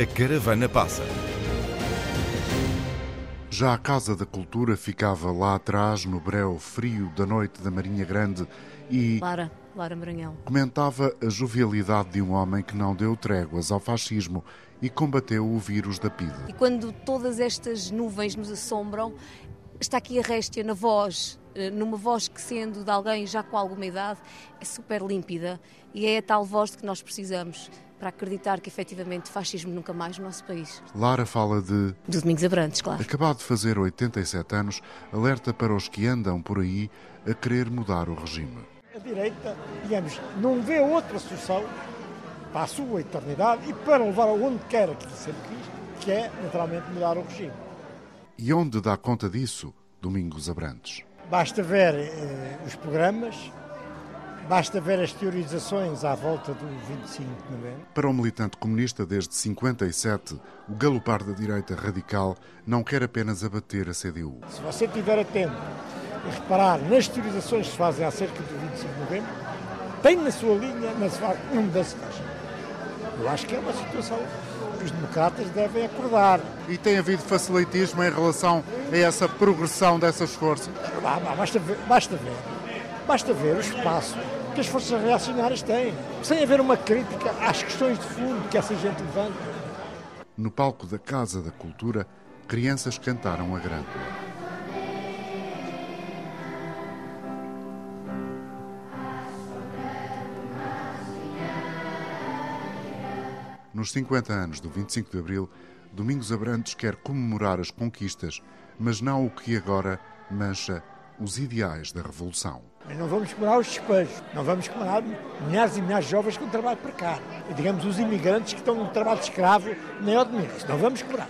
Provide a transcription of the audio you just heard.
A caravana passa. Já a Casa da Cultura ficava lá atrás, no breu frio da noite da Marinha Grande, e Lara, Lara Maranhão. comentava a jovialidade de um homem que não deu tréguas ao fascismo e combateu o vírus da PIDE. E quando todas estas nuvens nos assombram, está aqui a réstia na voz, eh, numa voz que, sendo de alguém já com alguma idade, é super límpida e é a tal voz de que nós precisamos para acreditar que efetivamente fascismo nunca mais no nosso país. Lara fala de Do Domingos Abrantes, claro. acabado de fazer 87 anos, alerta para os que andam por aí a querer mudar o regime. A direita, digamos, não vê outra solução para a sua eternidade e para levar aonde quer que sempre quis, que é, naturalmente, mudar o regime. E onde dá conta disso Domingos Abrantes? Basta ver eh, os programas, basta ver as teorizações à volta do 25 de novembro. Para o militante comunista desde 57, o galopar da direita radical não quer apenas abater a CDU. Se você estiver atento e reparar nas teorizações que se fazem acerca do 25 de novembro, tem na sua linha, na sua uma mudança de. Eu acho que é uma situação que os democratas devem acordar. E tem havido facilitismo em relação a essa progressão dessas forças? Basta ver, basta ver, basta ver o espaço que as forças reacionárias têm, sem haver uma crítica às questões de fundo que essa gente levanta. No palco da Casa da Cultura, crianças cantaram a grândola. Nos 50 anos do 25 de Abril, Domingos Abrantes quer comemorar as conquistas, mas não o que agora mancha os ideais da Revolução. Não vamos comemorar os despejos, não vamos comemorar milhares e milhares de jovens com trabalho precário. Digamos, os imigrantes que estão no trabalho de escravo, nem ao domingo. Isso não vamos comemorar.